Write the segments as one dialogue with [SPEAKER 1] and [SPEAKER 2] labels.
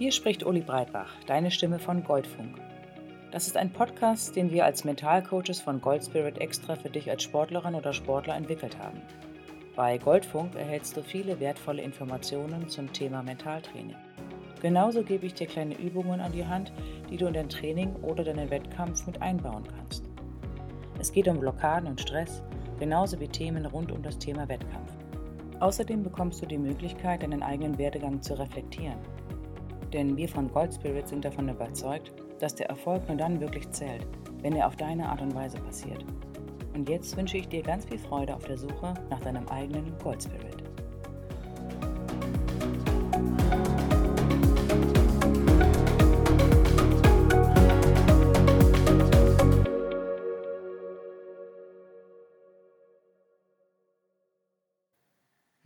[SPEAKER 1] Hier spricht Uli Breitbach, deine Stimme von Goldfunk. Das ist ein Podcast, den wir als Mentalcoaches von Goldspirit extra für dich als Sportlerin oder Sportler entwickelt haben. Bei Goldfunk erhältst du viele wertvolle Informationen zum Thema Mentaltraining. Genauso gebe ich dir kleine Übungen an die Hand, die du in dein Training oder deinen Wettkampf mit einbauen kannst. Es geht um Blockaden und Stress, genauso wie Themen rund um das Thema Wettkampf. Außerdem bekommst du die Möglichkeit, deinen eigenen Werdegang zu reflektieren. Denn wir von Gold Spirit sind davon überzeugt, dass der Erfolg nur dann wirklich zählt, wenn er auf deine Art und Weise passiert. Und jetzt wünsche ich dir ganz viel Freude auf der Suche nach deinem eigenen Gold Spirit.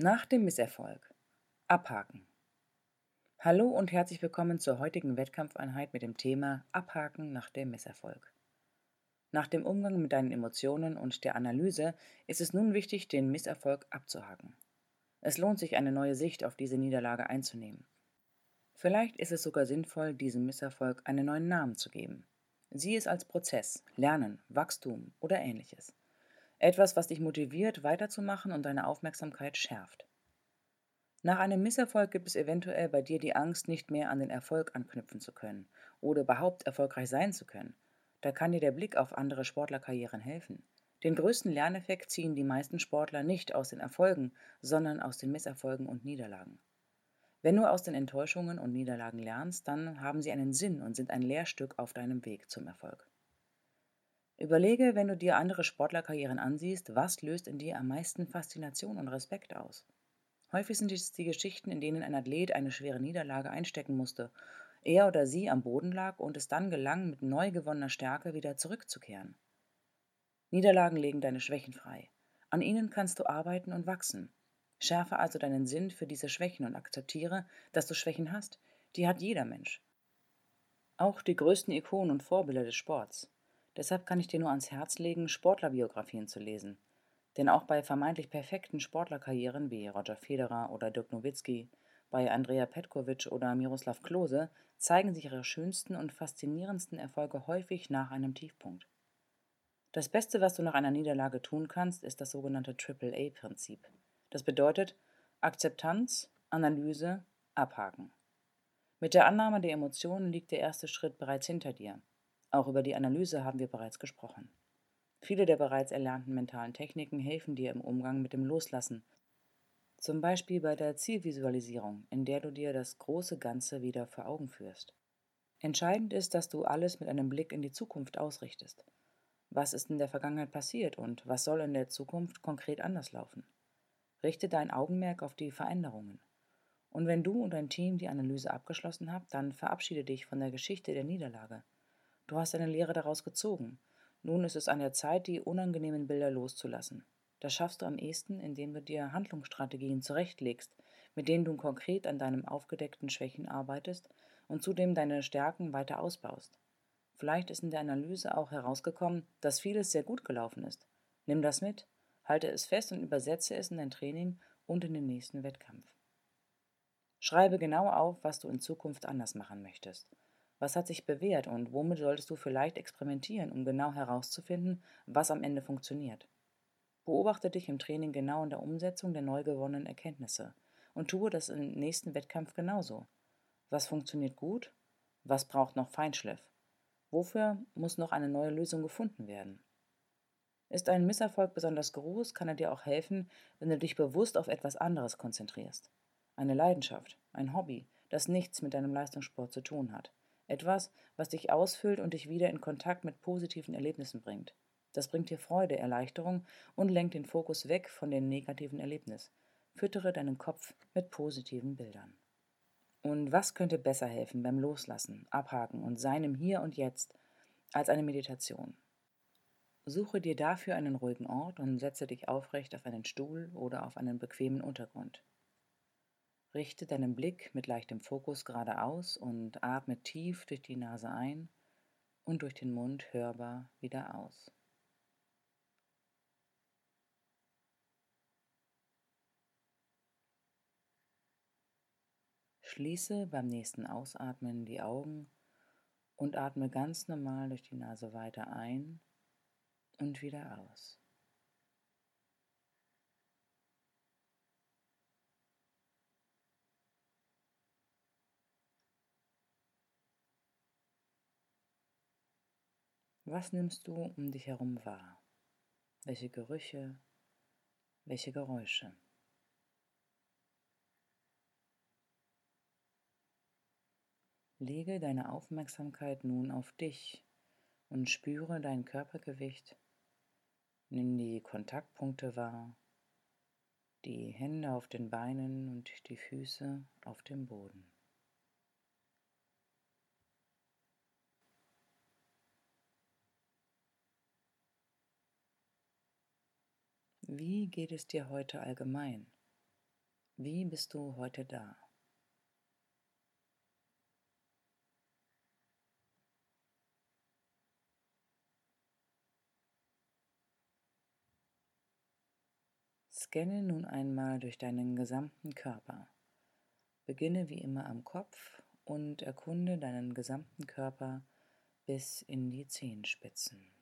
[SPEAKER 1] Nach dem Misserfolg. Abhaken. Hallo und herzlich willkommen zur heutigen Wettkampfeinheit mit dem Thema Abhaken nach dem Misserfolg. Nach dem Umgang mit deinen Emotionen und der Analyse ist es nun wichtig, den Misserfolg abzuhaken. Es lohnt sich, eine neue Sicht auf diese Niederlage einzunehmen. Vielleicht ist es sogar sinnvoll, diesem Misserfolg einen neuen Namen zu geben. Sieh es als Prozess, Lernen, Wachstum oder ähnliches. Etwas, was dich motiviert, weiterzumachen und deine Aufmerksamkeit schärft. Nach einem Misserfolg gibt es eventuell bei dir die Angst, nicht mehr an den Erfolg anknüpfen zu können oder überhaupt erfolgreich sein zu können. Da kann dir der Blick auf andere Sportlerkarrieren helfen. Den größten Lerneffekt ziehen die meisten Sportler nicht aus den Erfolgen, sondern aus den Misserfolgen und Niederlagen. Wenn du aus den Enttäuschungen und Niederlagen lernst, dann haben sie einen Sinn und sind ein Lehrstück auf deinem Weg zum Erfolg. Überlege, wenn du dir andere Sportlerkarrieren ansiehst, was löst in dir am meisten Faszination und Respekt aus? Häufig sind es die Geschichten, in denen ein Athlet eine schwere Niederlage einstecken musste, er oder sie am Boden lag und es dann gelang, mit neu gewonnener Stärke wieder zurückzukehren. Niederlagen legen deine Schwächen frei. An ihnen kannst du arbeiten und wachsen. Schärfe also deinen Sinn für diese Schwächen und akzeptiere, dass du Schwächen hast. Die hat jeder Mensch. Auch die größten Ikonen und Vorbilder des Sports. Deshalb kann ich dir nur ans Herz legen, Sportlerbiografien zu lesen. Denn auch bei vermeintlich perfekten Sportlerkarrieren wie Roger Federer oder Dirk Nowitzki, bei Andrea Petkovic oder Miroslav Klose zeigen sich ihre schönsten und faszinierendsten Erfolge häufig nach einem Tiefpunkt. Das Beste, was du nach einer Niederlage tun kannst, ist das sogenannte Triple-A-Prinzip. Das bedeutet Akzeptanz, Analyse, Abhaken. Mit der Annahme der Emotionen liegt der erste Schritt bereits hinter dir. Auch über die Analyse haben wir bereits gesprochen. Viele der bereits erlernten mentalen Techniken helfen dir im Umgang mit dem Loslassen. Zum Beispiel bei der Zielvisualisierung, in der du dir das große Ganze wieder vor Augen führst. Entscheidend ist, dass du alles mit einem Blick in die Zukunft ausrichtest. Was ist in der Vergangenheit passiert und was soll in der Zukunft konkret anders laufen? Richte dein Augenmerk auf die Veränderungen. Und wenn du und dein Team die Analyse abgeschlossen habt, dann verabschiede dich von der Geschichte der Niederlage. Du hast eine Lehre daraus gezogen nun ist es an der Zeit, die unangenehmen Bilder loszulassen. Das schaffst du am ehesten, indem du dir Handlungsstrategien zurechtlegst, mit denen du konkret an deinen aufgedeckten Schwächen arbeitest und zudem deine Stärken weiter ausbaust. Vielleicht ist in der Analyse auch herausgekommen, dass vieles sehr gut gelaufen ist. Nimm das mit, halte es fest und übersetze es in dein Training und in den nächsten Wettkampf. Schreibe genau auf, was du in Zukunft anders machen möchtest was hat sich bewährt und womit solltest du vielleicht experimentieren, um genau herauszufinden, was am Ende funktioniert? Beobachte dich im Training genau in der Umsetzung der neu gewonnenen Erkenntnisse und tue das im nächsten Wettkampf genauso. Was funktioniert gut? Was braucht noch Feinschliff? Wofür muss noch eine neue Lösung gefunden werden? Ist ein Misserfolg besonders groß, kann er dir auch helfen, wenn du dich bewusst auf etwas anderes konzentrierst. Eine Leidenschaft, ein Hobby, das nichts mit deinem Leistungssport zu tun hat. Etwas, was dich ausfüllt und dich wieder in Kontakt mit positiven Erlebnissen bringt. Das bringt dir Freude, Erleichterung und lenkt den Fokus weg von dem negativen Erlebnis. Füttere deinen Kopf mit positiven Bildern. Und was könnte besser helfen beim Loslassen, Abhaken und Seinem Hier und Jetzt als eine Meditation? Suche dir dafür einen ruhigen Ort und setze dich aufrecht auf einen Stuhl oder auf einen bequemen Untergrund. Richte deinen Blick mit leichtem Fokus geradeaus und atme tief durch die Nase ein und durch den Mund hörbar wieder aus. Schließe beim nächsten Ausatmen die Augen und atme ganz normal durch die Nase weiter ein und wieder aus. Was nimmst du um dich herum wahr? Welche Gerüche, welche Geräusche? Lege deine Aufmerksamkeit nun auf dich und spüre dein Körpergewicht. Nimm die Kontaktpunkte wahr, die Hände auf den Beinen und die Füße auf dem Boden. Wie geht es dir heute allgemein? Wie bist du heute da? Scanne nun einmal durch deinen gesamten Körper. Beginne wie immer am Kopf und erkunde deinen gesamten Körper bis in die Zehenspitzen.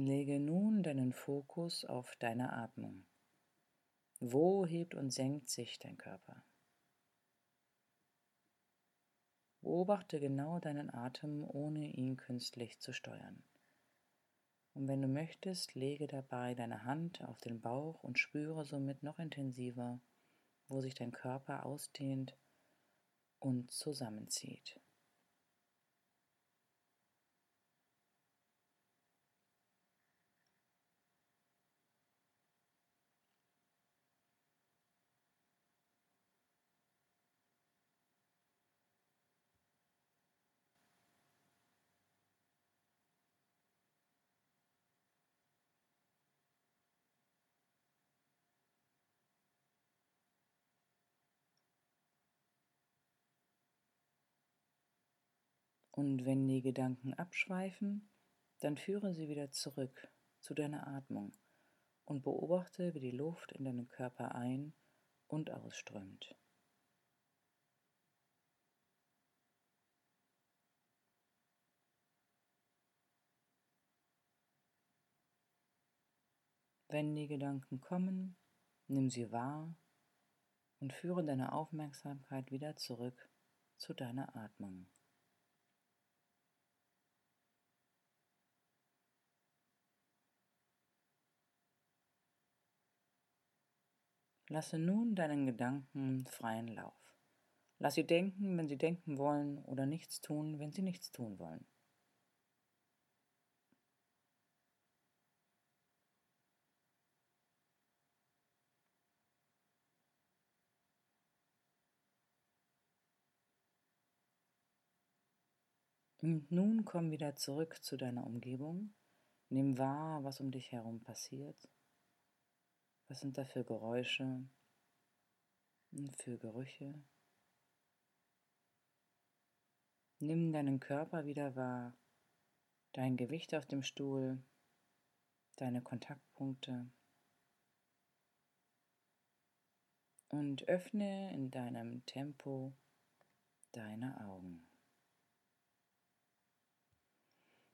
[SPEAKER 1] Lege nun deinen Fokus auf deine Atmung. Wo hebt und senkt sich dein Körper? Beobachte genau deinen Atem, ohne ihn künstlich zu steuern. Und wenn du möchtest, lege dabei deine Hand auf den Bauch und spüre somit noch intensiver, wo sich dein Körper ausdehnt und zusammenzieht. Und wenn die Gedanken abschweifen, dann führe sie wieder zurück zu deiner Atmung und beobachte, wie die Luft in deinen Körper ein- und ausströmt. Wenn die Gedanken kommen, nimm sie wahr und führe deine Aufmerksamkeit wieder zurück zu deiner Atmung. Lasse nun deinen Gedanken freien Lauf. Lass sie denken, wenn sie denken wollen, oder nichts tun, wenn sie nichts tun wollen. Und nun komm wieder zurück zu deiner Umgebung. Nimm wahr, was um dich herum passiert. Was sind da für Geräusche und für Gerüche? Nimm deinen Körper wieder wahr, dein Gewicht auf dem Stuhl, deine Kontaktpunkte und öffne in deinem Tempo deine Augen.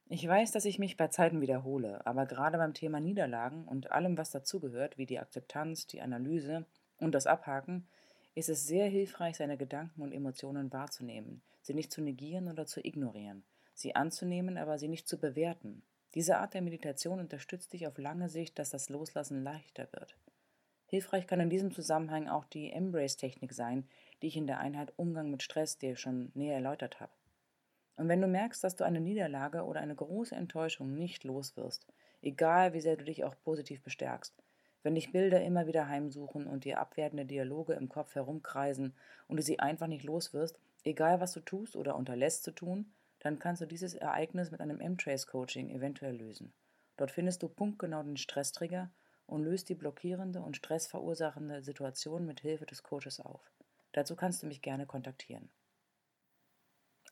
[SPEAKER 1] Ich weiß, dass ich mich bei Zeiten wiederhole, aber gerade beim Thema Niederlagen und allem, was dazugehört, wie die Akzeptanz, die Analyse und das Abhaken, ist es sehr hilfreich, seine Gedanken und Emotionen wahrzunehmen, sie nicht zu negieren oder zu ignorieren, sie anzunehmen, aber sie nicht zu bewerten. Diese Art der Meditation unterstützt dich auf lange Sicht, dass das Loslassen leichter wird. Hilfreich kann in diesem Zusammenhang auch die Embrace-Technik sein, die ich in der Einheit Umgang mit Stress dir schon näher erläutert habe. Und wenn du merkst, dass du eine Niederlage oder eine große Enttäuschung nicht los wirst, egal wie sehr du dich auch positiv bestärkst, wenn dich Bilder immer wieder heimsuchen und dir abwertende Dialoge im Kopf herumkreisen und du sie einfach nicht los wirst, egal was du tust oder unterlässt zu tun, dann kannst du dieses Ereignis mit einem M-Trace-Coaching eventuell lösen. Dort findest du punktgenau den Stresstrigger und löst die blockierende und stressverursachende Situation mit Hilfe des Coaches auf. Dazu kannst du mich gerne kontaktieren.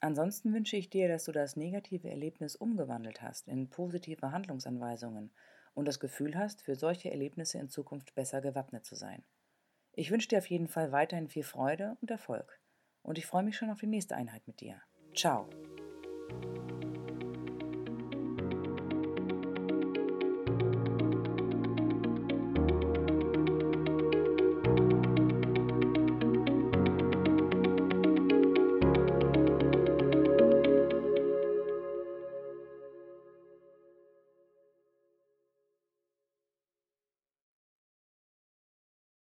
[SPEAKER 1] Ansonsten wünsche ich dir, dass du das negative Erlebnis umgewandelt hast in positive Handlungsanweisungen und das Gefühl hast, für solche Erlebnisse in Zukunft besser gewappnet zu sein. Ich wünsche dir auf jeden Fall weiterhin viel Freude und Erfolg und ich freue mich schon auf die nächste Einheit mit dir. Ciao!